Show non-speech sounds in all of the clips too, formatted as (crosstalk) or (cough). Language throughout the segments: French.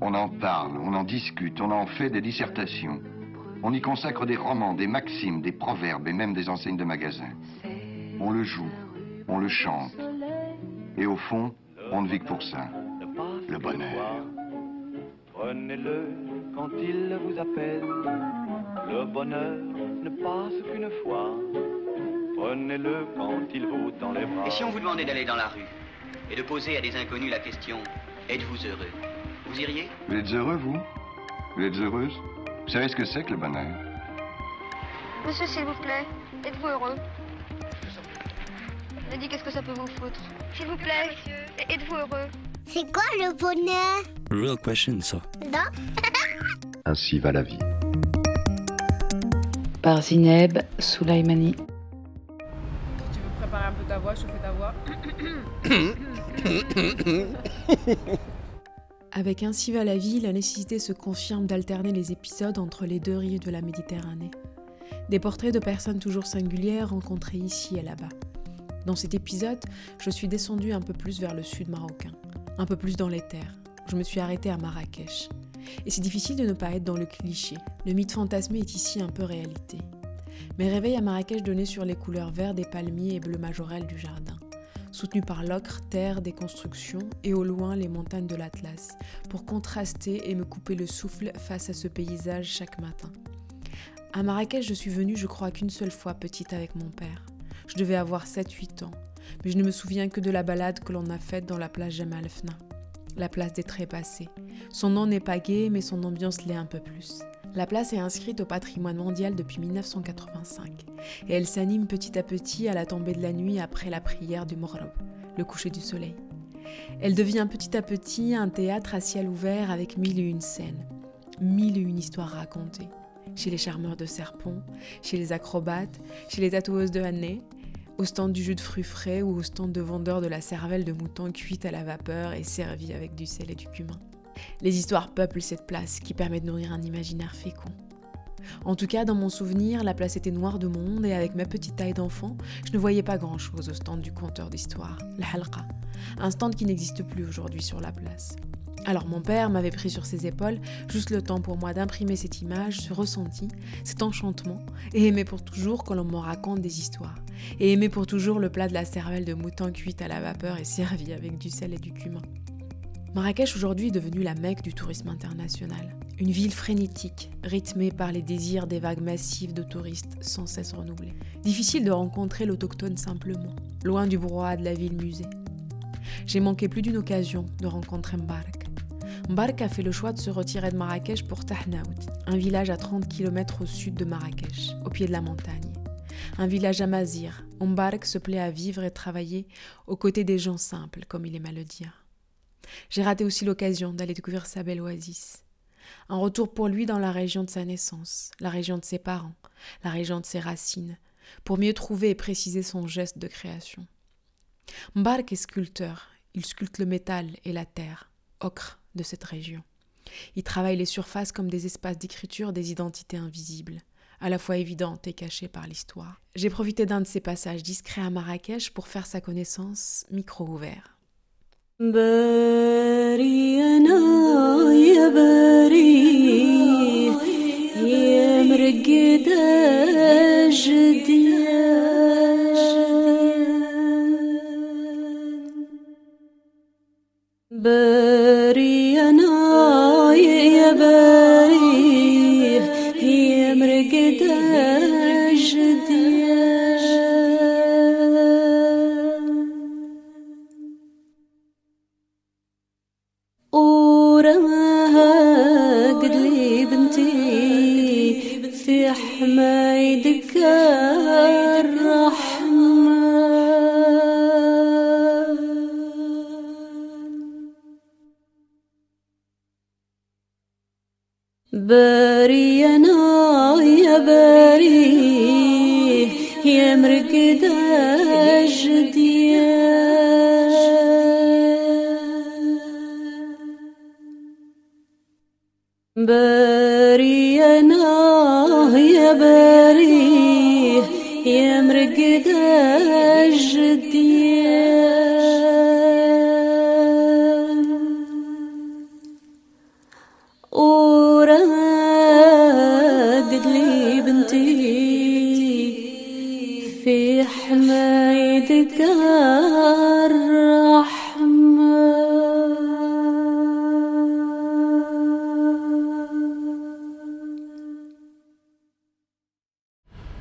On en parle, on en discute, on en fait des dissertations. On y consacre des romans, des maximes, des proverbes et même des enseignes de magasins. On le joue, on le chante. Et au fond, on ne vit que pour ça. Le bonheur. Prenez-le quand il vous appelle. Le bonheur ne passe qu'une fois. Prenez-le quand il vous les bras. Et si on vous demandait d'aller dans la rue et de poser à des inconnus la question Êtes-vous heureux? Vous iriez Vous êtes heureux, vous Vous êtes heureuse Vous savez ce que c'est que le bonheur Monsieur, s'il vous plaît, êtes-vous heureux Je dis qu'est-ce que ça peut vous foutre S'il vous plaît, êtes-vous heureux C'est quoi le bonheur Real question, ça. Non Ainsi va la vie. Par Zineb Soulaimani. Si tu veux préparer un peu ta voix, je fais ta voix. Avec Ainsi va la vie, la nécessité se confirme d'alterner les épisodes entre les deux rives de la Méditerranée. Des portraits de personnes toujours singulières rencontrées ici et là-bas. Dans cet épisode, je suis descendue un peu plus vers le sud marocain, un peu plus dans les terres. Je me suis arrêtée à Marrakech. Et c'est difficile de ne pas être dans le cliché. Le mythe fantasmé est ici un peu réalité. Mes réveils à Marrakech donnaient sur les couleurs vert des palmiers et bleu majorel du jardin soutenu par l'ocre, terre des constructions et au loin les montagnes de l'Atlas, pour contraster et me couper le souffle face à ce paysage chaque matin. À Marrakech, je suis venue, je crois qu'une seule fois petite avec mon père. Je devais avoir 7-8 ans, mais je ne me souviens que de la balade que l'on a faite dans la place Jamal Fna, la place des trépassés. Son nom n'est pas gai, mais son ambiance l'est un peu plus. La place est inscrite au patrimoine mondial depuis 1985 et elle s'anime petit à petit à la tombée de la nuit après la prière du Maghreb, le coucher du soleil. Elle devient petit à petit un théâtre à ciel ouvert avec mille et une scènes, mille et une histoires racontées. Chez les charmeurs de serpents, chez les acrobates, chez les tatoueuses de Hanné, au stand du jus de fruits frais ou au stand de vendeurs de la cervelle de mouton cuite à la vapeur et servie avec du sel et du cumin. Les histoires peuplent cette place qui permet de nourrir un imaginaire fécond. En tout cas, dans mon souvenir, la place était noire de monde et avec ma petite taille d'enfant, je ne voyais pas grand-chose au stand du conteur d'histoire, la halqa, un stand qui n'existe plus aujourd'hui sur la place. Alors mon père m'avait pris sur ses épaules juste le temps pour moi d'imprimer cette image, ce ressenti, cet enchantement, et aimer pour toujours que l'on me raconte des histoires, et aimer pour toujours le plat de la cervelle de mouton cuite à la vapeur et (laughs) servi avec du sel et du cumin. Marrakech aujourd'hui est devenue la Mecque du tourisme international. Une ville frénétique, rythmée par les désirs des vagues massives de touristes sans cesse renouvelées. Difficile de rencontrer l'autochtone simplement, loin du brouhaha de la ville-musée. J'ai manqué plus d'une occasion de rencontrer Mbark. Mbark a fait le choix de se retirer de Marrakech pour Tahnaout, un village à 30 km au sud de Marrakech, au pied de la montagne. Un village amazir Mbark se plaît à vivre et travailler aux côtés des gens simples, comme il aimait le dire. J'ai raté aussi l'occasion d'aller découvrir sa belle oasis. Un retour pour lui dans la région de sa naissance, la région de ses parents, la région de ses racines, pour mieux trouver et préciser son geste de création. Mbark est sculpteur, il sculpte le métal et la terre, ocre de cette région. Il travaille les surfaces comme des espaces d'écriture des identités invisibles, à la fois évidentes et cachées par l'histoire. J'ai profité d'un de ses passages discrets à Marrakech pour faire sa connaissance, micro ouvert. باري أنا يا باري يا مرقد جدي باري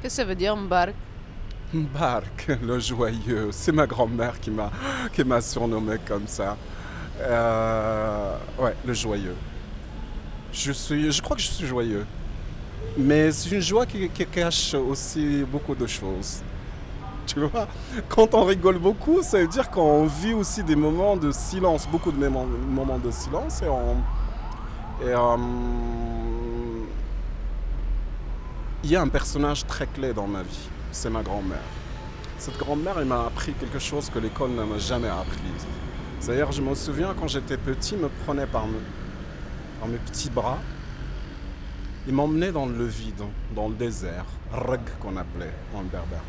ça veut dire Mbark? Mbark, le joyeux. C'est ma grand-mère qui m'a qui m'a surnommé comme ça. Euh, ouais, le joyeux. Je suis, je crois que je suis joyeux. Mais c'est une joie qui, cache aussi beaucoup de choses. Tu vois, quand on rigole beaucoup, ça veut dire qu'on vit aussi des moments de silence, beaucoup de moments, de silence et on, et, euh, il y a un personnage très clé dans ma vie, c'est ma grand-mère. Cette grand-mère, m'a appris quelque chose que l'école ne m'a jamais appris. D'ailleurs, je me souviens quand j'étais petit, il me prenait par, me- par mes petits bras, il m'emmenait dans le vide, dans le désert, rug qu'on appelait en berbère.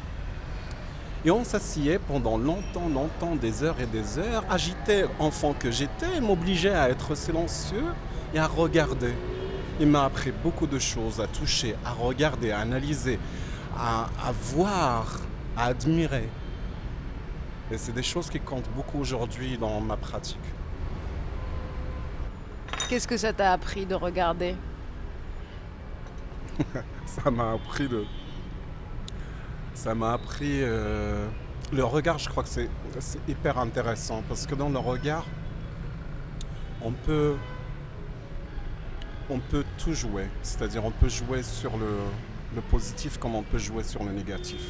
Et on s'asseyait pendant longtemps, longtemps, des heures et des heures, agité enfant que j'étais, m'obligeait à être silencieux et à regarder. Il m'a appris beaucoup de choses, à toucher, à regarder, à analyser, à, à voir, à admirer. Et c'est des choses qui comptent beaucoup aujourd'hui dans ma pratique. Qu'est-ce que ça t'a appris de regarder? (laughs) Ça m'a appris de... Ça m'a appris... euh, Le regard, je crois que c'est c'est hyper intéressant parce que dans le regard, on peut... On peut tout jouer. C'est-à-dire on peut jouer sur le, positif comme on peut jouer sur le négatif.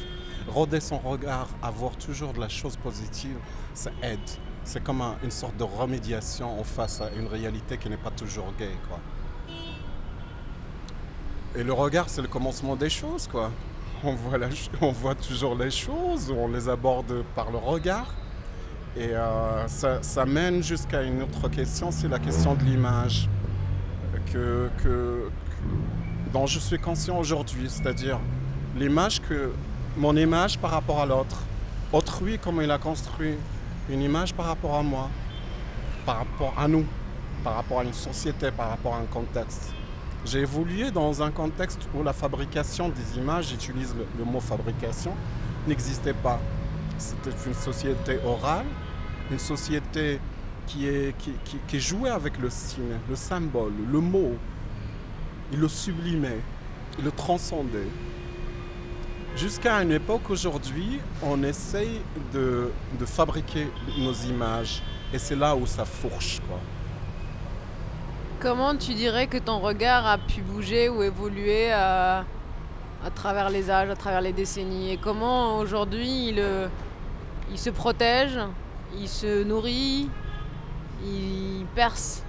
Roder son regard, avoir toujours de la chose positive, ça aide. C'est comme un- une sorte de remédiation en face à une réalité qui n'est pas toujours gaie, quoi. Et le regard, c'est le commencement des choses, quoi. On voit, toujours les choses, on les aborde par le regard. Et euh, ça mène jusqu'à une autre question, c'est la question de l'image que, dont je suis conscient aujourd'hui, c'est-à-dire l'image que mon image par rapport à l'autre, autrui comment il a construit une image par rapport à moi, par rapport à nous, par rapport à une société, par rapport à un contexte. J'ai évolué dans un contexte où la fabrication des images, j'utilise le, le mot fabrication, n'existait pas. C'était une société orale, une société qui, est, qui, jouait avec le signe, le symbole, le mot. Il le sublimait, il le transcendait. Jusqu'à une époque aujourd'hui, on essaye de, fabriquer nos images. Et c'est là où ça fourche. Comment tu dirais que ton regard a pu bouger ou évoluer à, à travers les âges, à travers les décennies? Et comment aujourd'hui il, euh, il se protège, il se nourrit, il perce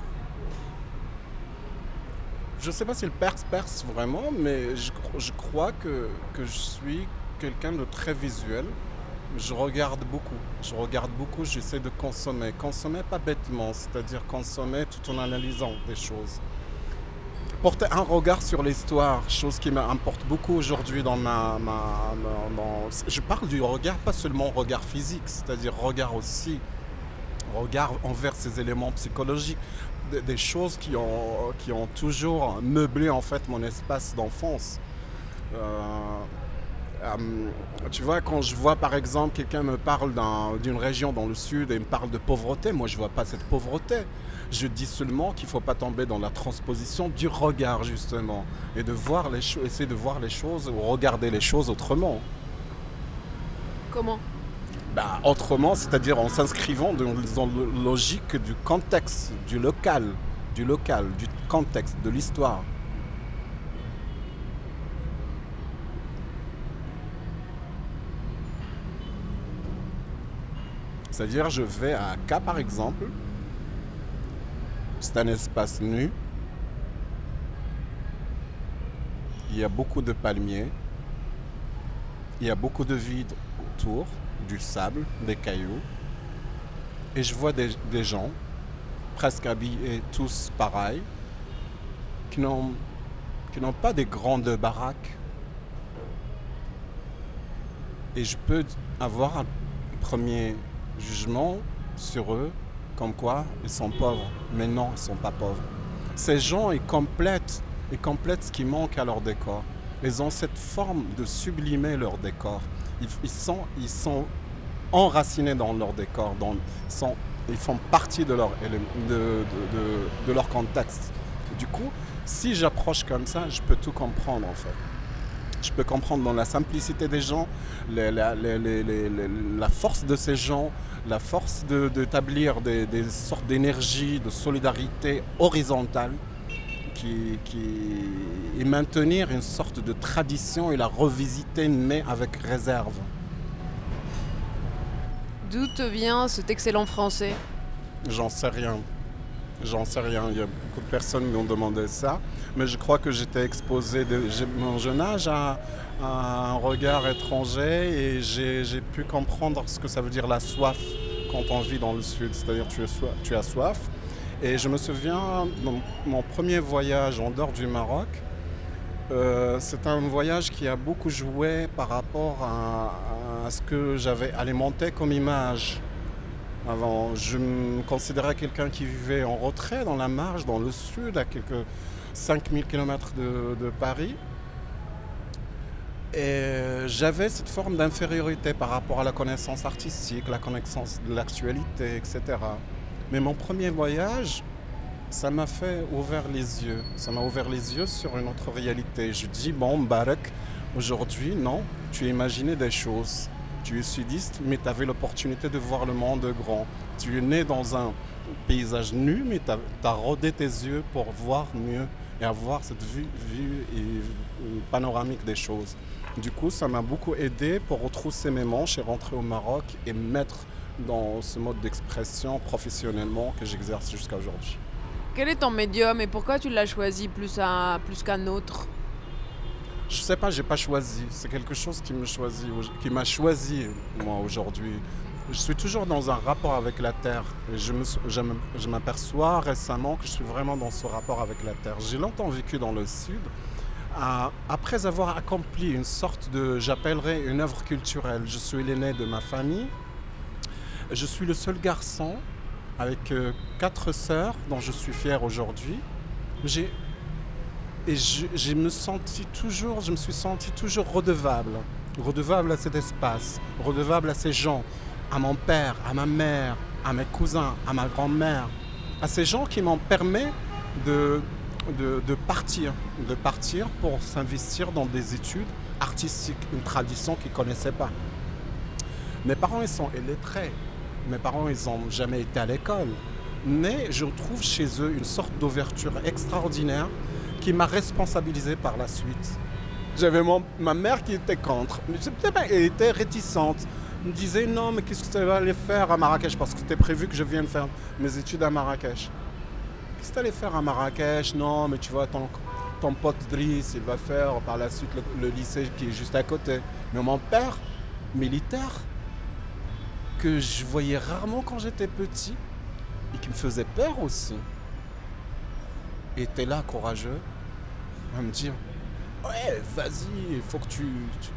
Je ne sais pas s'il perce, perce vraiment, mais je, cro- je crois que, que je suis quelqu'un de très visuel. Je regarde beaucoup. Je regarde beaucoup, j'essaie de consommer. Consommer pas bêtement, c'est-à-dire consommer tout en analysant des choses. Porter un regard sur l'histoire, chose qui m'importe beaucoup aujourd'hui dans ma... ma- dans- Je parle du regard, pas seulement regard physique, c'est-à-dire regard aussi, regard envers ces éléments psychologiques des, choses qui ont, qui ont toujours meublé en fait mon espace d'enfance. Euh, euh, tu vois, quand je vois par exemple quelqu'un me parle d'un- d'une région dans le sud et me parle de pauvreté, moi je vois pas cette pauvreté. Je dis seulement qu'il faut pas tomber dans la transposition du regard justement et de voir les essayer de voir les choses ou regarder les choses autrement. Comment? Bah, autrement, c'est-à-dire en s'inscrivant dans, la logique du contexte, du local, du local, du contexte, de l'histoire. C'est-à-dire, je vais à Akka, par exemple. C'est un espace nu. Il y a beaucoup de palmiers. Il y a beaucoup de vide autour, du sable, des cailloux. Et je vois des, gens, presque habillés tous pareils, qui n'ont, pas des grandes baraques. Et je peux avoir un premier jugement sur eux, comme quoi ils sont pauvres. Mais non, ils ne sont pas pauvres. Ces gens, complètent, ils complètent ce qui manque à leur décor. Ils ont cette forme de sublimer leur décor. Ils, sont, ils sont enracinés dans leur décor, dans, ils font partie de leur, de, leur contexte. Du coup, si j'approche comme ça, je peux tout comprendre en fait. Je peux comprendre dans la simplicité des gens, la, force de ces gens, la force d'établir des sortes d'énergie, de solidarité horizontale qui, qui- et maintenir une sorte de tradition et la revisiter mais avec réserve. D'où te vient cet excellent français? J'en sais rien. J'en sais rien. Il y a beaucoup de personnes qui m'ont demandé ça. Mais je crois que j'étais exposé de mon jeune âge à, à un regard étranger et j'ai pu comprendre ce que ça veut dire la soif quand on vit dans le sud. C'est-à-dire tu as soif. Et je me souviens, dans mon premier voyage en dehors du Maroc, euh, c'est un voyage qui a beaucoup joué par rapport à, ce que j'avais alimenté comme image. Avant, je me considérais quelqu'un qui vivait en retrait, dans la marge, dans le sud, à quelques 5000 km de Paris. Et j'avais cette forme d'infériorité par rapport à la connaissance artistique, la connaissance de l'actualité, etc. Mais mon premier voyage, ça m'a fait ouvrir les yeux. Ça m'a ouvert les yeux sur une autre réalité. Je dis, bon, Barak, aujourd'hui, non, tu imaginé des choses. Tu es sudiste, mais tu avais l'opportunité de voir le monde grand. Tu es né dans un paysage nu, mais tu as, rodé tes yeux pour voir mieux et avoir cette vue, panoramique des choses. Du coup, ça m'a beaucoup aidé pour retrousser mes manches et rentrer au Maroc et me mettre dans ce mode d'expression professionnellement que j'exerce jusqu'à aujourd'hui. Quel est ton médium et pourquoi tu l'as choisi plus, à- plus qu'un autre? Je sais pas, j'ai pas choisi. C'est quelque chose qui me choisit, qui m'a choisi moi aujourd'hui. Je suis toujours dans un rapport avec la terre. Et je me- je me- je m'aperçois récemment que je suis vraiment dans ce rapport avec la terre. J'ai longtemps vécu dans le sud. Après avoir accompli une sorte de, j'appellerais une œuvre culturelle. Je suis l'aîné de ma famille. Je suis le seul garçon avec euh, quatre sœurs dont je suis fier aujourd'hui. Et je, me senti toujours, je me suis senti toujours redevable, redevable à cet espace, redevable à ces gens, à mon père, à ma mère, à mes cousins, à ma grand-mère, à ces gens qui m'ont permis de partir, de partir pour s'investir dans des études artistiques, une tradition qu'ils ne connaissaient pas. Mes parents, ils sont illettrés. Mes parents, ils n'ont jamais été à l'école. Mais je trouve chez eux une sorte d'ouverture extraordinaire qui m'a responsabilisé par la suite. J'avais ma mère qui était contre, mais elle était réticente. Elle me disait non, mais qu'est-ce que tu vas aller faire à Marrakech? Parce que c'était prévu que je vienne faire mes études à Marrakech. Qu'est-ce que tu allais faire à Marrakech? Non, mais tu vois, ton, ton pote Driss, il va faire par la suite le lycée qui est juste à côté. Mais mon père, militaire, que je voyais rarement quand j'étais petit et qui me faisait peur aussi, était là courageux à me dire Ouais, vas-y, il faut que tu, tu,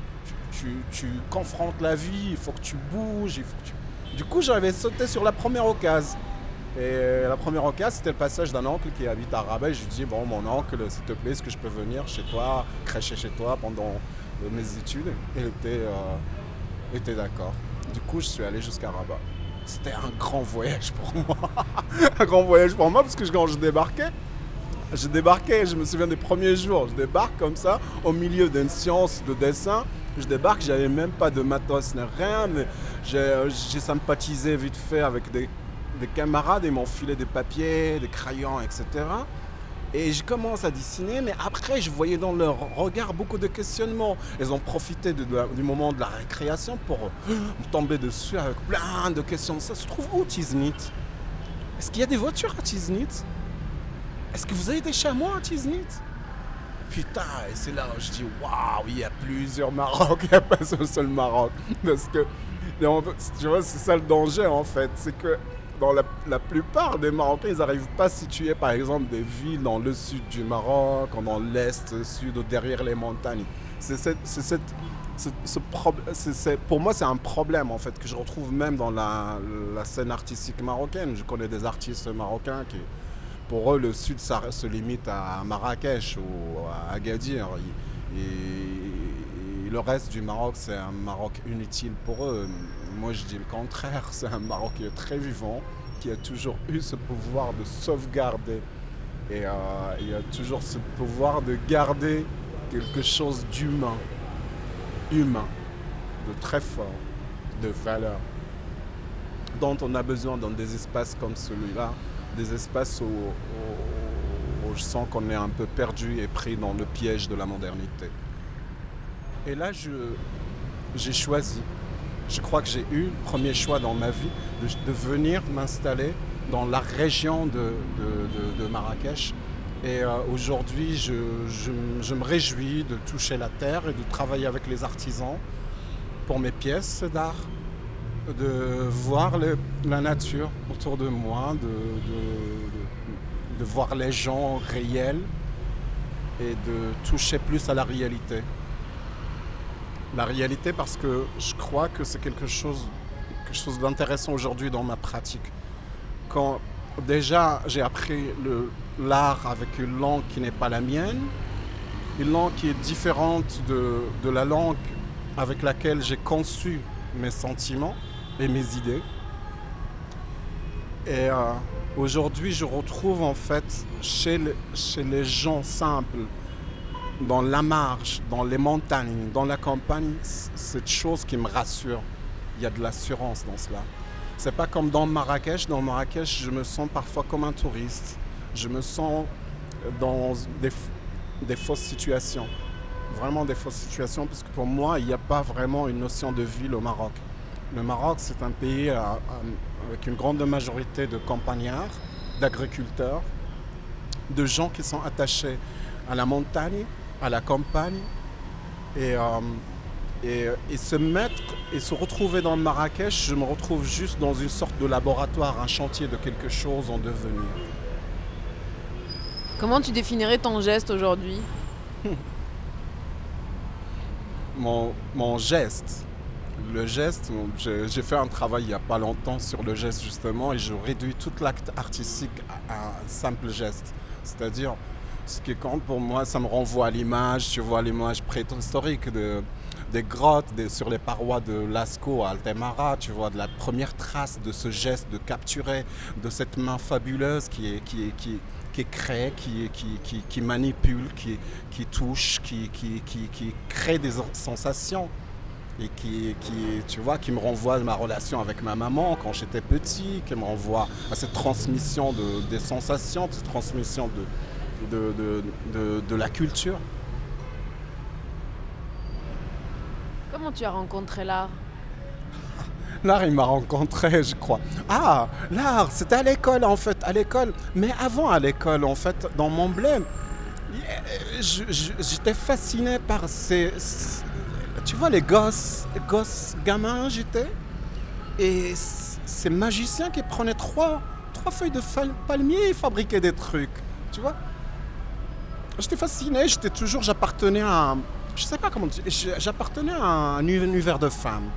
tu, tu- confrontes la vie, il faut que tu bouges. Il faut que tu... Du coup, j'avais sauté sur la première occasion. Et euh, la première occasion, c'était le passage d'un oncle qui habite à Rabat. Je lui dis Bon, mon oncle, s'il te plaît, est-ce que je peux venir chez toi, crècher chez toi pendant euh, mes études? Et il était, euh, était d'accord. Du coup, je suis allé jusqu'à Rabat. C'était un grand voyage pour (laughs) moi. un grand voyage pour moi parce que quand je débarquais, je débarquais, je me souviens des premiers jours, je débarque comme ça, au milieu d'une science de dessin. Je débarque, j'avais même pas de matos, rien, j'ai sympathisé vite fait avec des, des camarades, ils m'ont filé des papiers, des crayons, etc. Et je commence à dessiner, mais après, je voyais dans leur regard beaucoup de questionnements. Ils ont profité du moment de la récréation pour euh, tomber dessus avec plein de questions. Ça se trouve où, Tiznit Est-ce qu'il y a des voitures à Tiznit Est-ce que vous avez des chamois à Tiznit Putain, et c'est là où je dis waouh, il y a plusieurs Maroc, (laughs) il n'y a pas un seul Maroc. Parce que, tu vois, c'est ça le danger en fait, c'est que dans la, la plupart des Marocains, ils n'arrivent pas à situer par exemple des villes dans le sud du Maroc, dans l'est, sud ou derrière les montagnes. C'est cette, ce, ce c'est- pour moi, c'est un problème en fait que je retrouve même dans la, la scène artistique marocaine. Je connais des artistes marocains qui, pour eux, le sud se limite à Marrakech ou à Agadir. Et le reste du Maroc, c'est un Maroc inutile pour eux. Moi, je dis le contraire. C'est un Maroc qui est très vivant, qui a toujours eu ce pouvoir de sauvegarder. Et euh, il a toujours ce pouvoir de garder quelque chose d'humain, humain, de très fort, de valeur, dont on a besoin dans des espaces comme celui-là, des espaces où, où- où je sens qu'on est un peu perdu et pris dans le piège de la modernité. Et là, je- j'ai choisi. Je crois que j'ai eu le premier choix dans ma vie de, venir m'installer dans la région de, Marrakech. Et euh, aujourd'hui, je, me réjouis de toucher la terre et de travailler avec les artisans pour mes pièces d'art, de voir la nature autour de moi, de voir les gens réels et de toucher plus à la réalité. La réalité parce que je crois que c'est quelque chose, quelque chose d'intéressant aujourd'hui dans ma pratique. Quand déjà j'ai appris l'art avec une langue qui n'est pas la mienne, une langue qui est différente de, de la langue avec laquelle j'ai conçu mes sentiments et mes idées. Et euh, aujourd'hui, je retrouve en fait chez, chez les gens simples, dans la marge, dans les montagnes, dans la campagne, cette chose qui me rassure. Il y a de l'assurance dans cela. C'est pas comme dans Marrakech. Dans Marrakech, je me sens parfois comme un touriste. Je me sens dans des, des fausses situations. Vraiment des fausses situations, parce que pour moi, il n'y a pas vraiment une notion de ville au Maroc. Le Maroc, c'est un pays euh, euh, avec une grande majorité de campagnards, d'agriculteurs, de gens qui sont attachés à la montagne, à la campagne. Et, euh, et, et se mettre et se retrouver dans Marrakech, je me retrouve juste dans une sorte de laboratoire, un chantier de quelque chose en devenir. Comment tu définirais ton geste aujourd'hui? (laughs) Mon, mon geste. Le geste, j'ai fait un travail il n'y a pas longtemps sur le geste justement et je réduis tout l'acte artistique à, à un simple geste. C'est-à-dire, ce qui compte pour moi, ça me renvoie à l'image, tu vois l'image préhistorique de, des grottes sur les parois de Lascaux à Altemara, tu vois, de la première trace de ce geste de capturer, de cette main fabuleuse qui est, qui est, qui, qui crée, qui, qui, qui, qui manipule, qui, qui touche, qui, qui, crée des sensations et qui, qui, tu vois, qui me renvoie à ma relation avec ma maman quand j'étais petit, qui me renvoie à cette transmission de, des sensations, cette transmission de, de, de, de, de la culture. Comment tu as rencontré l'art? L'art, il m'a rencontré, je crois. Ah, l'art, c'était à l'école, en fait, à l'école. Mais avant, à l'école, en fait, dans mon je- j'étais fasciné par ces, ces- Tu vois, les gosses, les gosses gamins, j'étais. Et ces magiciens qui prenaient trois, trois feuilles de palmier et fabriquaient des trucs. Tu vois J'étais fasciné, j'étais toujours, j'appartenais à. Je sais pas comment j'appartenais à un univers de femmes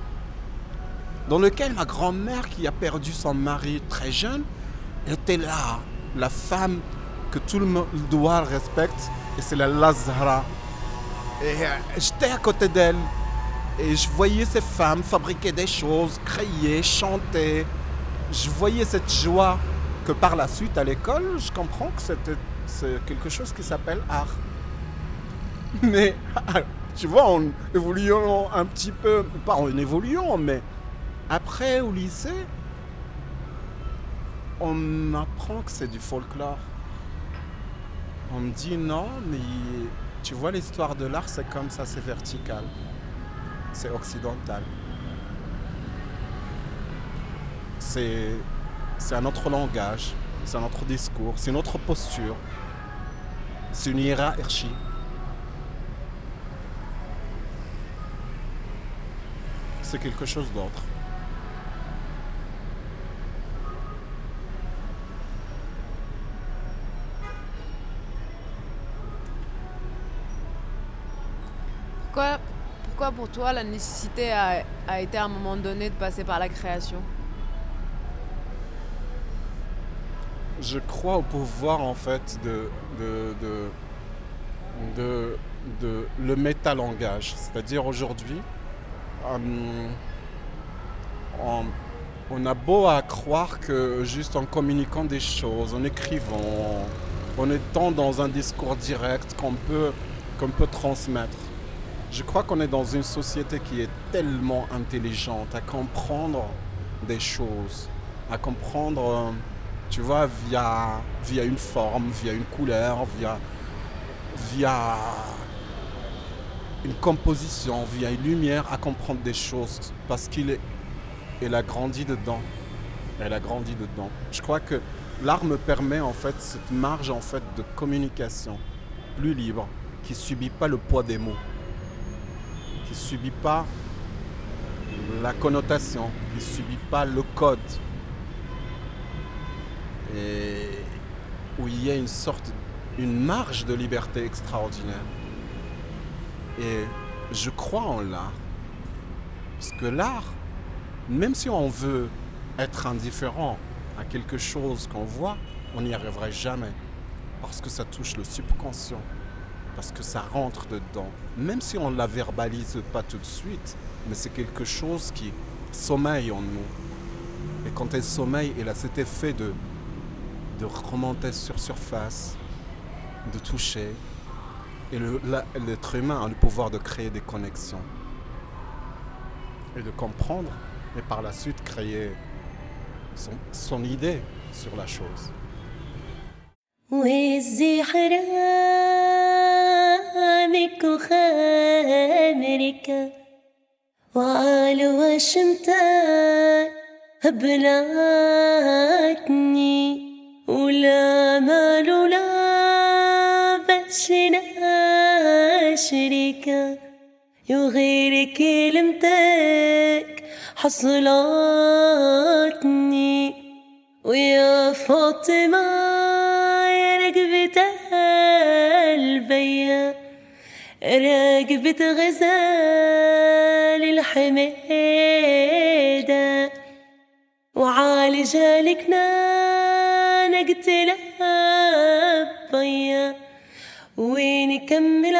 dans lequel ma grand-mère, qui a perdu son mari très jeune, était là, la femme que tout le monde doit respecte, et c'est la Lazara. Et euh, j'étais à côté d'elle, et je voyais ces femmes fabriquer des choses, crier, chanter. Je voyais cette joie que par la suite, à l'école, je comprends que c'était c'est quelque chose qui s'appelle art. (laughs) Mais, (laughs) tu vois, en évoluant un petit peu, pas en évoluant, mais après, au lycée, on m'apprend que c'est du folklore. On me dit non, mais tu vois, l'histoire de l'art, c'est comme ça, c'est vertical. C'est occidental. C'est un autre langage, c'est un autre discours, c'est une autre posture, c'est une hiérarchie. C'est quelque chose d'autre. Pourquoi, pourquoi pour toi la nécessité a, a été à un moment donné de passer par la création? Je crois au pouvoir en fait de, de, de, de, le métalangage. C'est-à-dire aujourd'hui, euh, on, a beau à croire que juste en communiquant des choses, en écrivant, en étant dans un discours direct qu'on peut, peut transmettre. Je crois qu'on est dans une société qui est tellement intelligente à comprendre des choses, à comprendre, euh, tu vois, via, via une forme, via une couleur, via, via une composition, via une lumière, à comprendre des choses parce qu'il est, elle a grandi dedans. Elle a grandi dedans. Je crois que l'art me permet en fait cette marge en fait de communication plus libre, qui subit pas le poids des mots, qui subit pas la connotation, qui subit pas le code, et où il y a une sorte, une marge de liberté extraordinaire. Et je crois en l'art, parce que l'art, même si on veut être indifférent à quelque chose qu'on voit, on n'y arriverait jamais. Parce que ça touche le subconscient. Parce que ça rentre dedans. Même si on ne la verbalise pas tout de suite, mais c'est quelque chose qui sommeille en nous. Et quand elle sommeille, elle a cet effet de, de remonter sur surface, de toucher. Et l'être humain a le pouvoir de créer des connexions. Et de comprendre, et par la suite créer son, son idée sur la chose. وزهرانك وخامرك وعلى الأمل لا بس لا شريك. يا غير كلمتك حصلتني. ويا فاطمة يا رقبة قلبي رقبة غزال الحميدة. وعالجالك نار قلت لها بيا وين يكمل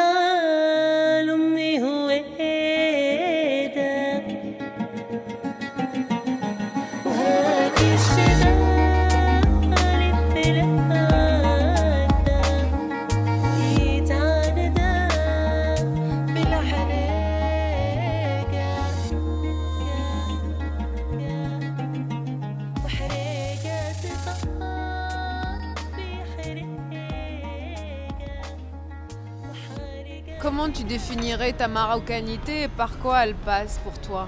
définirais ta marocanité et par quoi elle passe pour toi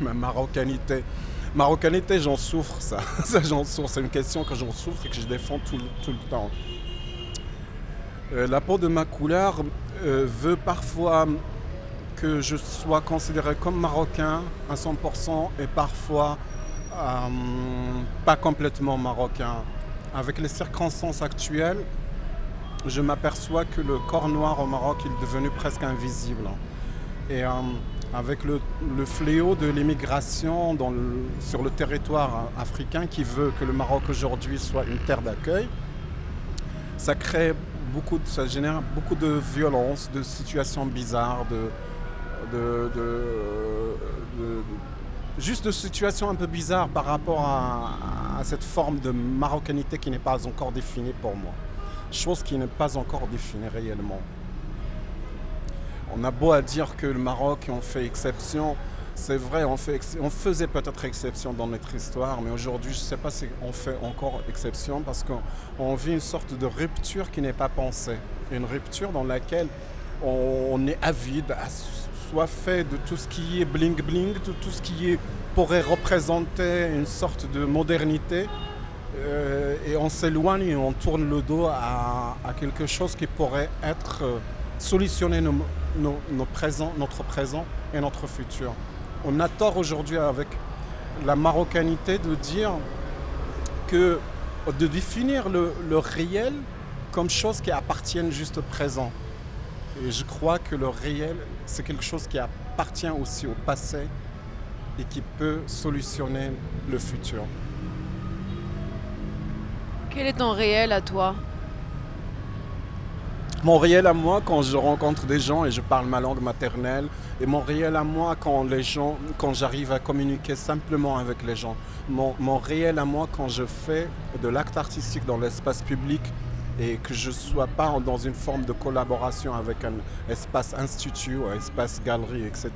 Ma marocanité. Marocanité, j'en souffre, ça. (laughs) ça j'en souffre. C'est une question que j'en souffre et que je défends tout, le- temps. Euh, la peau de ma couleur euh, veut parfois que je sois considéré comme marocain à 100% et parfois euh, pas complètement marocain. Avec les circonstances actuelles, je m'aperçois que le corps noir au Maroc est devenu presque invisible. Et euh, avec le, fléau de l'immigration sur le territoire africain qui veut que le Maroc aujourd'hui soit une terre d'accueil, ça crée beaucoup, ça génère beaucoup de violence, de situations bizarres, juste de situations un peu bizarres par rapport à, à cette forme de marocanité qui n'est pas encore définie pour moi. Chose qui n'est pas encore définie réellement. On a beau à dire que le Maroc, on fait exception. C'est vrai, on, fait faisait peut-être exception dans notre histoire, mais aujourd'hui, je ne sais pas si on fait encore exception parce qu'on on vit une sorte de rupture qui n'est pas pensée. Une rupture dans laquelle on, est avide, assoiffé de tout ce qui est bling-bling, de tout ce qui pourrait représenter une sorte de modernité. Euh, et on s'éloigne et on tourne le dos à, quelque chose qui pourrait être euh, solutionner notre présent et notre futur. On a tort aujourd'hui avec la marocanité de dire que de définir le, le réel comme chose qui appartienne juste au présent. Et je crois que le réel, c'est quelque chose qui appartient aussi au passé et qui peut solutionner le futur. Quel est ton réel à toi? Mon réel à moi quand je rencontre des gens et je parle ma langue maternelle, et mon réel à moi quand les gens, quand j'arrive à communiquer simplement avec les gens. Mon, réel à moi quand je fais de l'acte artistique dans l'espace public et que je ne sois pas dans une forme de collaboration avec un espace institut un espace galerie, etc.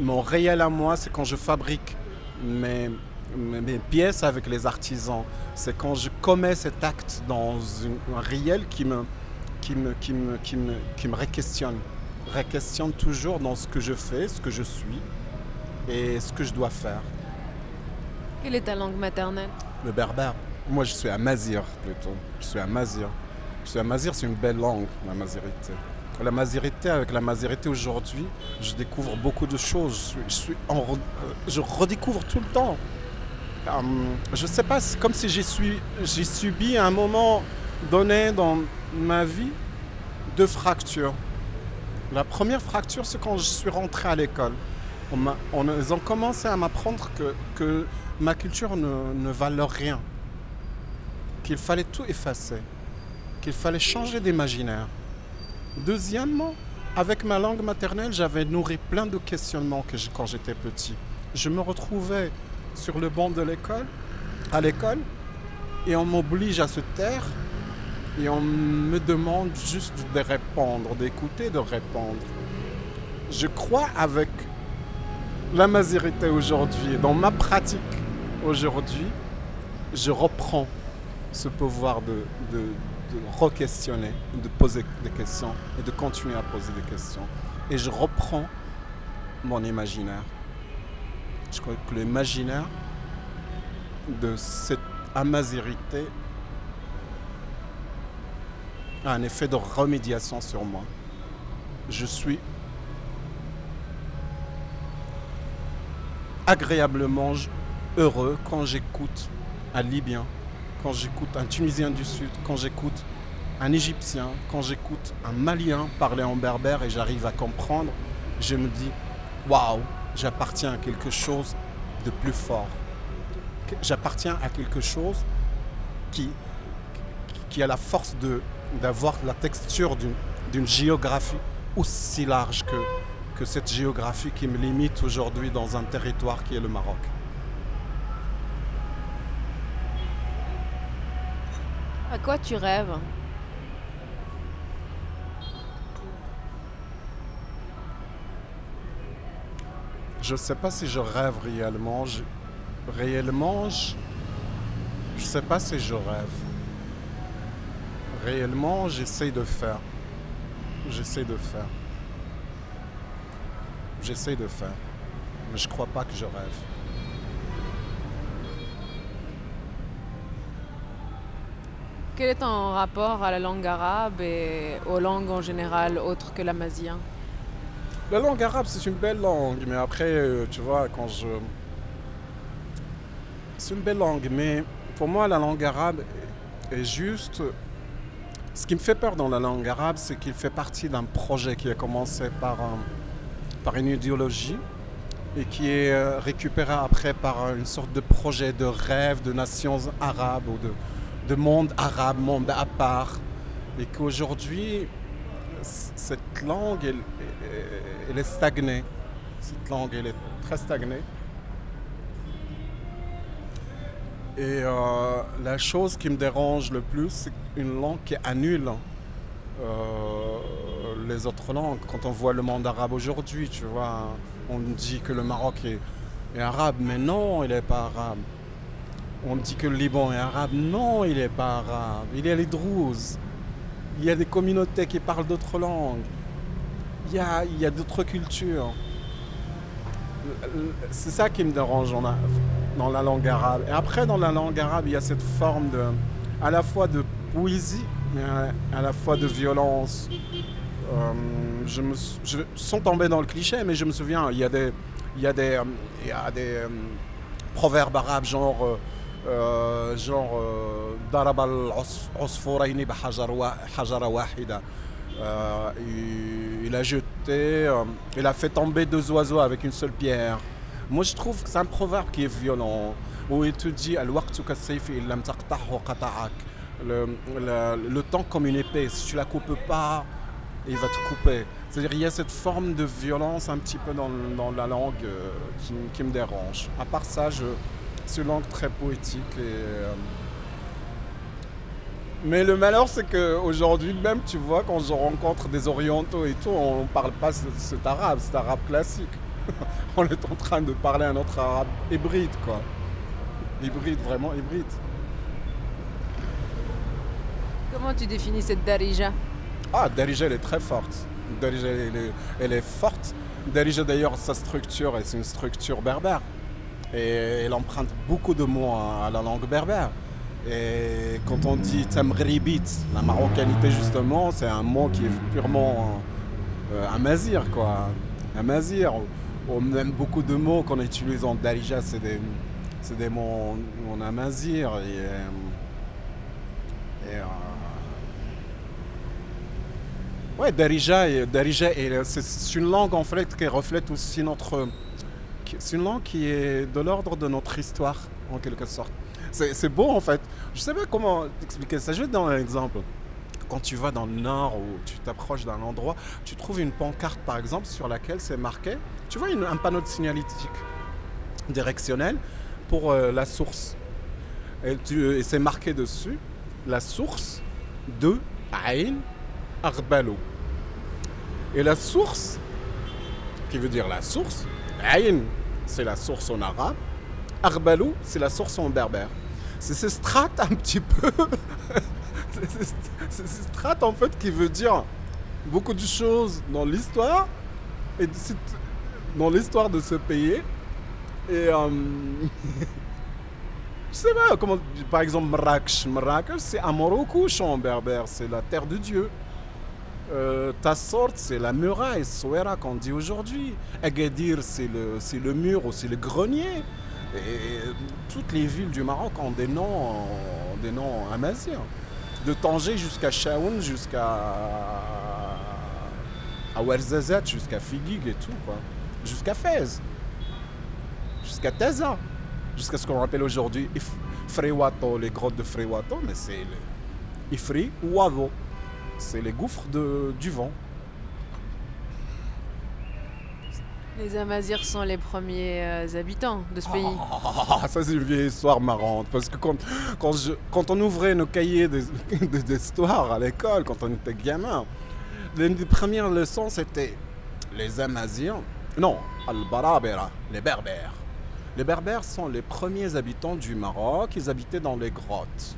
Mon réel à moi, c'est quand je fabrique mes, mes, pièces avec les artisans. C'est quand je commets cet acte dans une- un réel qui me, qui me, qui me, qui me, qui me réquestionne. Réquestionne toujours dans ce que je fais, ce que je suis et ce que je dois faire. Quelle est ta langue maternelle? Le berbère. Moi, je suis amazir plutôt. Je suis amazir. Je suis amazir, c'est une belle langue, la mazirité. La mazirité, avec la mazirité aujourd'hui, je découvre beaucoup de choses. Je, suis, je, suis en re- euh, je redécouvre tout le temps. Hum, je sais pas, c'est comme si j'ai subi un moment donné dans ma vie deux fractures. La première fracture, c'est quand je suis rentré à l'école. On on- ils ont commencé à m'apprendre que, ma culture ne, ne valait rien, qu'il fallait tout effacer, qu'il fallait changer d'imaginaire. Deuxièmement, avec ma langue maternelle, j'avais nourri plein de questionnements que quand j'étais petit. Je me retrouvais sur le banc de l'école, à l'école, et on m'oblige à se taire, et on me demande juste de répondre, d'écouter, de répondre. Je crois avec la mazirité aujourd'hui, dans ma pratique aujourd'hui, je reprends ce pouvoir de re-questionner, de poser des questions et de continuer à poser des questions. Et je reprends mon imaginaire. Je crois que l'imaginaire de cette amazirité a un effet de remédiation sur moi. Je suis agréablement heureux quand j'écoute un Libyen, quand j'écoute un Tunisien du Sud, quand j'écoute un Égyptien, quand j'écoute un Malien parler en berbère et j'arrive à comprendre, je me dis waouh, j'appartiens à quelque chose de plus fort. J'appartiens à quelque chose qui, a la force d'avoir la texture d'une, géographie aussi large que cette géographie qui me limite aujourd'hui dans un territoire qui est le Maroc. À quoi tu rêves? Je ne sais pas si je rêve réellement. Réellement, je ne sais pas si je rêve. Réellement, j'essaie de faire. J'essaie de faire. J'essaie de faire. Mais je crois pas que je rêve. Quel est ton rapport à la langue arabe et aux langues en général autres que l'amazien La langue arabe, c'est une belle langue, mais après, euh, tu vois, quand je... C'est une belle langue, mais pour moi, la langue arabe est juste... Ce qui me fait peur dans la langue arabe, c'est qu'il fait partie d'un projet qui a commencé par, par une idéologie et qui est euh, récupéré après par une sorte de projet de rêve de nations arabes ou de, de monde arabe, monde à part. Et qu'aujourd'hui, cette langue, elle, est stagnée. Cette langue, elle est très stagnée. Et euh, la chose qui me dérange le plus, c'est une langue qui annule euh, les autres langues. Quand on voit le monde arabe aujourd'hui, tu vois, on dit que le Maroc est, est arabe, mais non, il n'est pas arabe. On dit que le Liban est arabe, non, il n'est pas arabe. Il a les Druzes, il y a des communautés qui parlent d'autres langues, il y a, il y a d'autres cultures. C'est ça qui me dérange en dans la langue arabe. Et après, dans la langue arabe, il y a cette forme de, à la fois de poésie, mais à, la fois de violence. Euh, je me, je, sans tomber dans le cliché, mais je me souviens, il y a des, il y a des, il y a des euh, proverbes arabes genre, euh, euh, genre, euh, ضرب العص- عصفورين بحجر وا- حجرة واحدة. Euh, il, il a jeté, euh, il a fait tomber deux oiseaux avec une seule pierre. Moi, je trouve que c'est un proverbe qui est violent, où il te dit Al-waqtu kas-sayfi in lam taqta'hu qata'ak. le, la- le temps comme une épée. Si tu la coupes pas, il va te couper. C'est-à-dire il y a cette forme de violence un petit peu dans, dans la langue euh, qui, qui me dérange. À part ça, je, c'est une langue très poétique. Et, euh, mais le malheur, c'est qu'aujourd'hui même, tu vois, quand je rencontre des orientaux et tout, on ne parle pas ce- cet arabe, cet arabe classique. (laughs) on est en train de parler un autre arabe hybride, quoi. Hybride, vraiment hybride. Comment tu définis cette Darija? Ah, Darija, elle est très forte. Darija, elle est, elle est forte. Darija, d'ailleurs, sa structure, c'est une structure berbère. Et elle emprunte beaucoup de mots à, la langue berbère. Et quand on dit tamribit, la marocanité, justement, c'est un mot qui est purement euh, amazir, quoi. Amazir. Ou même beaucoup de mots qu'on utilise en Darija, c'est des, des mots en, amazir. Et, euh, et, euh, Ouais, Darija, Darija c'est une langue en fait qui reflète aussi notre. C'est une langue qui est de l'ordre de notre histoire, en quelque sorte. C'est beau en fait. Je sais pas comment expliquer ça. Je vais te donner un exemple. Quand tu vas dans le nord ou tu t'approches d'un endroit, tu trouves une pancarte par exemple sur laquelle c'est marqué. Tu vois un panneau de signalétique directionnel pour euh, la source. Et c'est marqué dessus la source de Ain Arbalo. Et la source, qui veut dire la source, Ain, c'est la source en arabe, Arbalo, c'est la source en berbère. C'est ces strates un petit peu. (laughs) c'est ces- strates en fait qui veut dire beaucoup de choses dans l'histoire et dans l'histoire de ce pays. Et euh, (laughs) je sais pas comment, par exemple Marrakech. Marrakech, c'est un en berbère, c'est la terre de Dieu. Euh, Tassort, c'est la muraille, Souera qu'on dit aujourd'hui. Agadir, c'est le, mur ou c'est le grenier. Et toutes les villes du Maroc ont des noms, ont des noms. De Tanger jusqu'à Chaoun, jusqu'à à jusqu'à Figuig et tout. Jusqu'à Fès, jusqu'à Taza, jusqu'à ce qu'on appelle aujourd'hui les grottes de Frewato, mais c'est le Ifri Wavo. C'est les gouffres de, du vent. Les Amazirs sont les premiers euh, habitants de ce pays. Ah, ça c'est une vieille histoire marrante. Parce que quand, quand, je- quand on ouvrait nos cahiers d'histoire (laughs) à l'école, quand on était gamin, l'une des premières leçons c'était les Amazirs. Non, Al-Barabera, les Berbères. Les Berbères sont les premiers habitants du Maroc. Ils habitaient dans les grottes.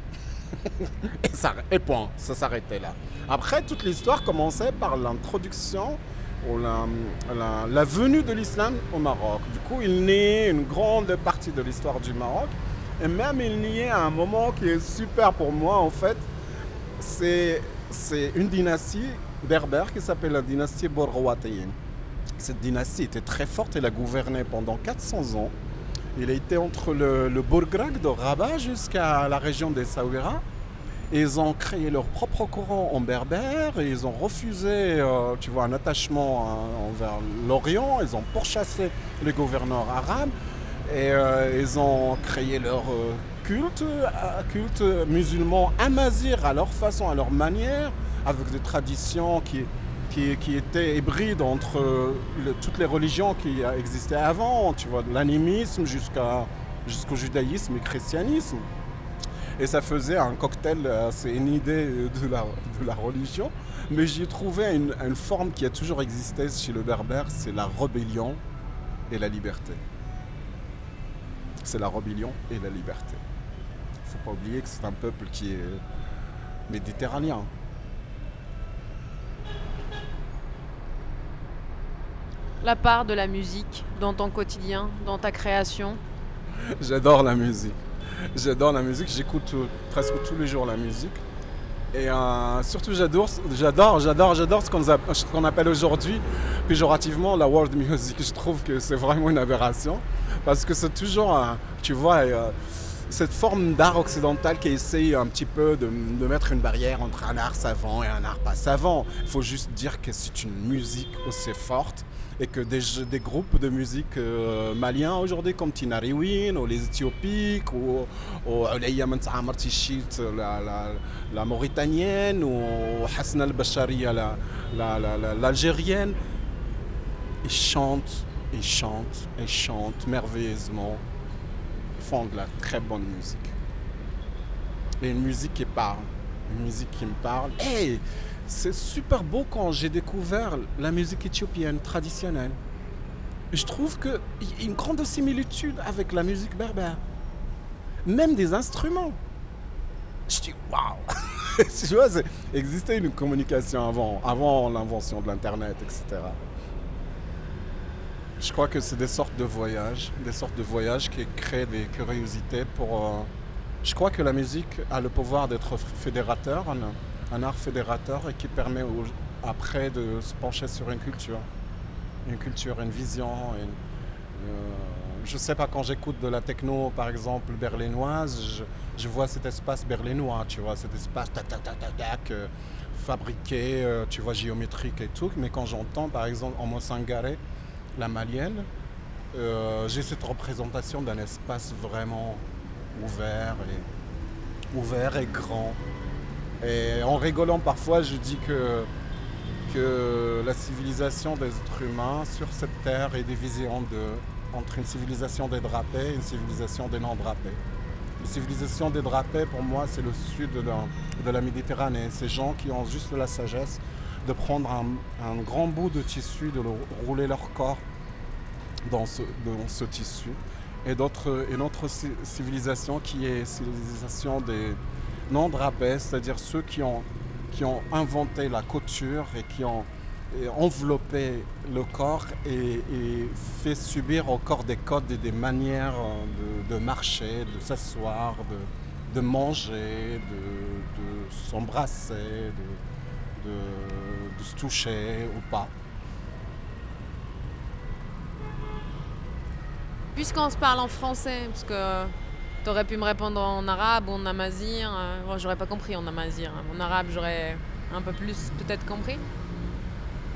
(laughs) et, ça, et point, ça s'arrêtait là. Après, toute l'histoire commençait par l'introduction ou la, venue de l'islam au Maroc. Du coup, il naît une grande partie de l'histoire du Maroc. Et même il a un moment qui est super pour moi, en fait. C'est, une dynastie berbère qui s'appelle la dynastie Borroatienne. Cette dynastie était très forte, elle a gouverné pendant 400 ans. Il a été entre le, le de Rabat jusqu'à la région des Saouira. Ils ont créé leur propre courant en berbère ils ont refusé, euh, un attachement euh, envers l'Orient. Ils ont pourchassé les gouverneurs arabes et euh, ils ont créé leur euh, culte, culte musulman amazir à leur façon, à leur manière, avec des traditions qui, qui, étaient hybrides entre euh, toutes les religions qui existaient avant, tu vois, de l'animisme jusqu'au judaïsme et christianisme. Et ça faisait un cocktail, c'est une idée de la, religion. Mais j'ai trouvé une, une forme qui a toujours existé chez le berbère, c'est la rébellion et la liberté. C'est la rébellion et la liberté. Il ne faut pas oublier que c'est un peuple qui est méditerranéen. La part de la musique dans ton quotidien, dans ta création? J'adore la musique. J'adore la musique. J'écoute euh, presque tous les jours la musique. Et euh, surtout, j'adore, j'adore, j'adore, j'adore ce qu'on, ce qu'on appelle aujourd'hui, péjorativement, la world music. (laughs) Je trouve que c'est vraiment une aberration. Parce que c'est toujours, un- tu vois, euh, cette forme d'art occidental qui essaye un petit peu de, mettre une barrière entre un art savant et un art pas savant. Il faut juste dire que c'est une musique aussi forte et que des, groupes de musique euh, maliens aujourd'hui comme Tinariwin ou les Éthiopiques ou, ou la, la, la Mauritanienne ou Hassan al-Basharia la- la- l'Algérienne ils chantent, ils chantent, ils chantent merveilleusement font de la très bonne musique. Et une musique qui parle. Une musique qui me parle. Hey, c'est super beau quand j'ai découvert la musique éthiopienne traditionnelle. Je trouve qu'il y a une grande similitude avec la musique berbère. Même des instruments. Je dis waouh (laughs) Tu vois, existait une communication avant, avant l'invention de l'Internet, etc. Je crois que c'est des sortes de voyages, des sortes de voyages qui créent des curiosités pour. euh, Je crois que la musique a le pouvoir d'être fédérateur, un, art fédérateur et qui permet après de se pencher sur une culture, une culture, une vision. une- euh, je sais pas quand j'écoute de la techno, par exemple berlinoise, je, vois cet espace berlinois, tu vois, cet espace euh, fabriqué, euh, tu vois, géométrique et tout. Mais quand j'entends, par exemple, en Sangare, la malienne, euh, j'ai cette représentation d'un espace vraiment ouvert et, grand. Et en rigolant parfois, je dis que, la civilisation des êtres humains sur cette terre est divisée en entre une civilisation des drapés et une civilisation des non-drapés. La civilisation des drapés, pour moi, c'est le sud de la Méditerranée. Ces gens qui ont juste la sagesse de prendre un, grand bout de tissu, de le rouler leur corps dans ce, tissu. Et autre ci- civilisation qui est civilisation des non-drapés, c'est-à-dire ceux qui ont, qui ont inventé la couture et qui ont et enveloppé le corps et, et fait subir au corps des codes et des manières euh, de, marcher, de s'asseoir, de, manger, de s'embrasser, de, se toucher ou pas. Puisqu'on se parle en français, parce que t'aurais pu me répondre en arabe ou en amazir. bon, j'aurais pas compris en amazir. hein. En arabe, j'aurais un peu plus peut-être compris.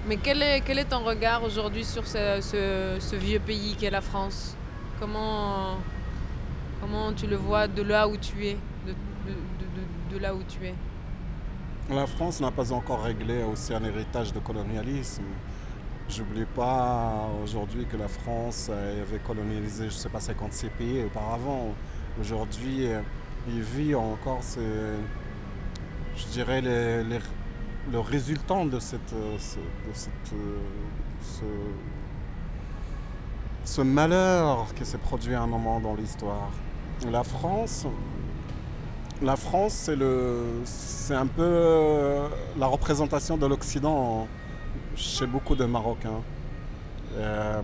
Mais quel est, quel est ton regard aujourd'hui sur ce, vieux pays qu'est la France? Comment, comment tu le vois de là où tu es de- de là où tu es? La France n'a pas encore réglé aussi un héritage de colonialisme. J'oublie pas aujourd'hui que la France avait colonisé, je ne sais pas, 56 pays auparavant. Aujourd'hui, il vit encore, je dirais, le résultant de, cette, ce, de cette, ce, ce malheur qui s'est produit à un moment dans l'histoire. La France, la France, c'est un peu euh, la représentation de l'Occident chez beaucoup de Marocains. Euh,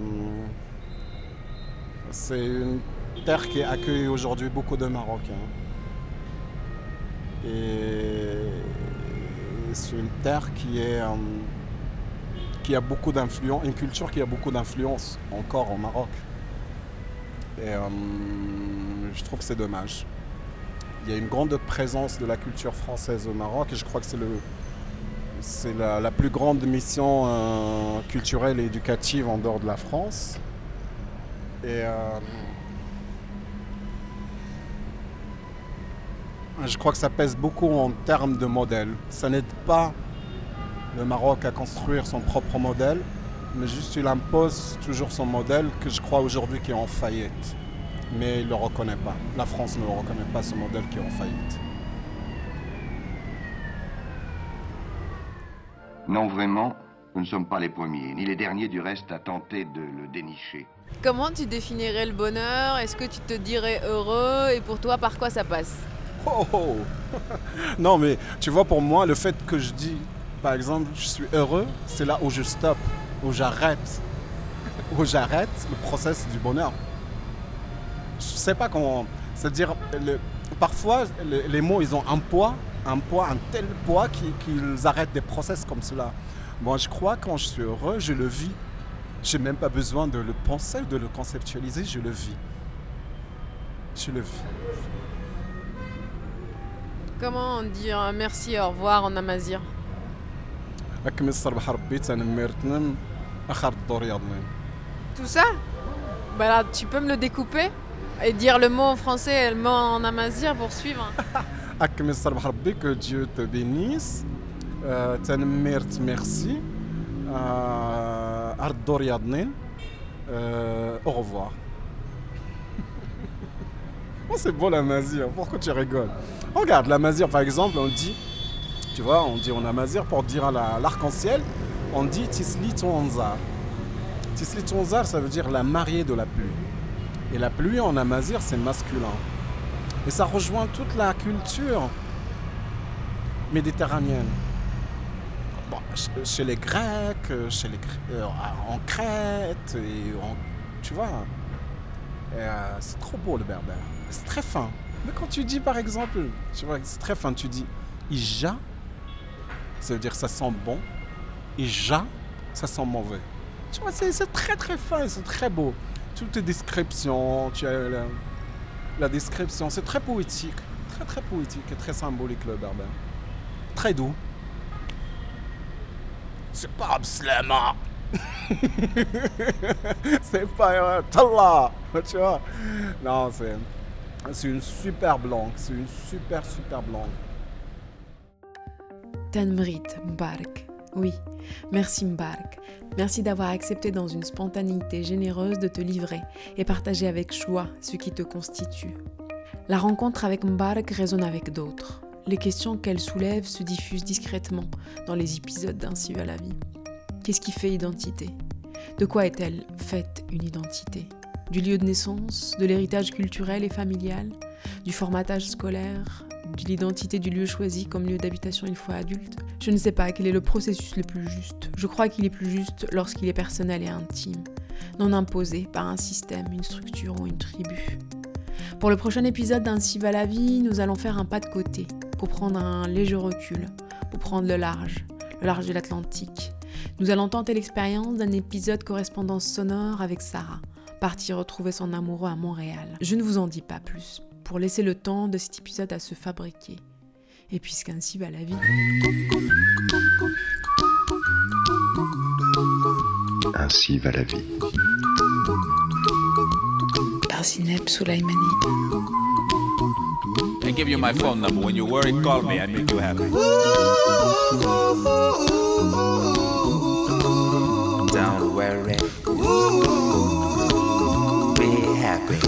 c'est une terre qui accueille aujourd'hui beaucoup de Marocains. Et c'est une terre qui est euh, qui a beaucoup d'influence, une culture qui a beaucoup d'influence encore au Maroc. Et je trouve que c'est dommage. Il y a une grande présence de la culture française au Maroc et je crois que c'est c'est la, la plus grande mission euh, culturelle et éducative en dehors de la France. Et euh, je crois que ça pèse beaucoup en termes de modèle. Ça n'aide pas le Maroc à construire son propre modèle, mais juste il impose toujours son modèle que je crois aujourd'hui qui est en faillite. Mais il ne le reconnaît pas. La France ne le reconnaît pas, ce modèle qui est en faillite. Non, vraiment, nous ne sommes pas les premiers, ni les derniers du reste à tenter de le dénicher. Comment tu définirais le bonheur? Est-ce que tu te dirais heureux? Et pour toi, par quoi ça passe? Oh, oh. (laughs) Non, mais tu vois, pour moi, le fait que je dis, par exemple, je suis heureux, c'est là où je stoppe, où j'arrête, (laughs) où j'arrête le process du bonheur je sais pas comment. C'est-à-dire, parfois, les mots, ils ont un poids, un poids, un tel poids qu'ils arrêtent des process comme cela. Moi, je crois quand je suis heureux, je le vis. J'ai même pas besoin de le penser, de le conceptualiser, je le vis. Je le vis. Comment on dit un merci au revoir en amazir Tout ça? Bah là, tu peux me le découper? Et dire le mot en français et le mot en amazir pour suivre. (laughs) que Dieu te bénisse. Euh, merci. Euh, euh, au revoir. (laughs) Oh, c'est beau la mazir, hein. pourquoi tu rigoles? Regarde, la mazir par exemple, on dit, tu vois, on dit on a mazir pour dire à l'arc-en-ciel, on dit Tisli Tonzar. Tisli Tonzar, ça veut dire la mariée de la pluie. Et la pluie en amazir, c'est masculin. Et ça rejoint toute la culture méditerranéenne. Chez les Grecs, chez les, euh, en Crète, tu vois. Euh, c'est trop beau le berbère. C'est très fin. Mais quand tu dis par exemple, tu vois, c'est très fin, tu dis Ija, ça veut dire ça sent bon, et Ja, ça sent mauvais. Tu vois, c'est très très fin, c'est très beau. Toutes les descriptions, tu as la, la description, c'est très poétique. Très très poétique et très symbolique le berbère. Très doux. C'est pas Abslama. (laughs) c'est pas euh, Tallah, tu vois. Non, c'est c'est une super langue, c'est une super super langue. Tanmrit Mbark. Oui, merci Mbark. Merci d'avoir accepté dans une spontanéité généreuse de te livrer et partager avec joie ce qui te constitue. La rencontre avec Mbark résonne avec d'autres. Les questions qu'elle soulève se diffusent discrètement dans les épisodes d'Ainsi va la vie. Qu'est-ce qui fait identité? De quoi est-elle faite une identité? Du lieu de naissance, de l'héritage culturel et familial, du formatage scolaire, de l'identité du lieu choisi comme lieu d'habitation une fois adulte Je ne sais pas quel est le processus le plus juste. Je crois qu'il est plus juste lorsqu'il est personnel et intime, non imposé par un système, une structure ou une tribu. Pour le prochain épisode d'Ainsi va la vie, nous allons faire un pas de côté pour prendre un léger recul, pour prendre le large, le large de l'Atlantique. Nous allons tenter l'expérience d'un épisode correspondance sonore avec Sarah, partie retrouver son amoureux à Montréal. Je ne vous en dis pas plus, pour laisser le temps de cet épisode à se fabriquer. Et puisqu'ainsi va bah, la vie. Ainsi va la vie. Par Zineb Soulaimani. I give you my phone number. When you're worried, call me. I make you happy. Don't worry. Be happy.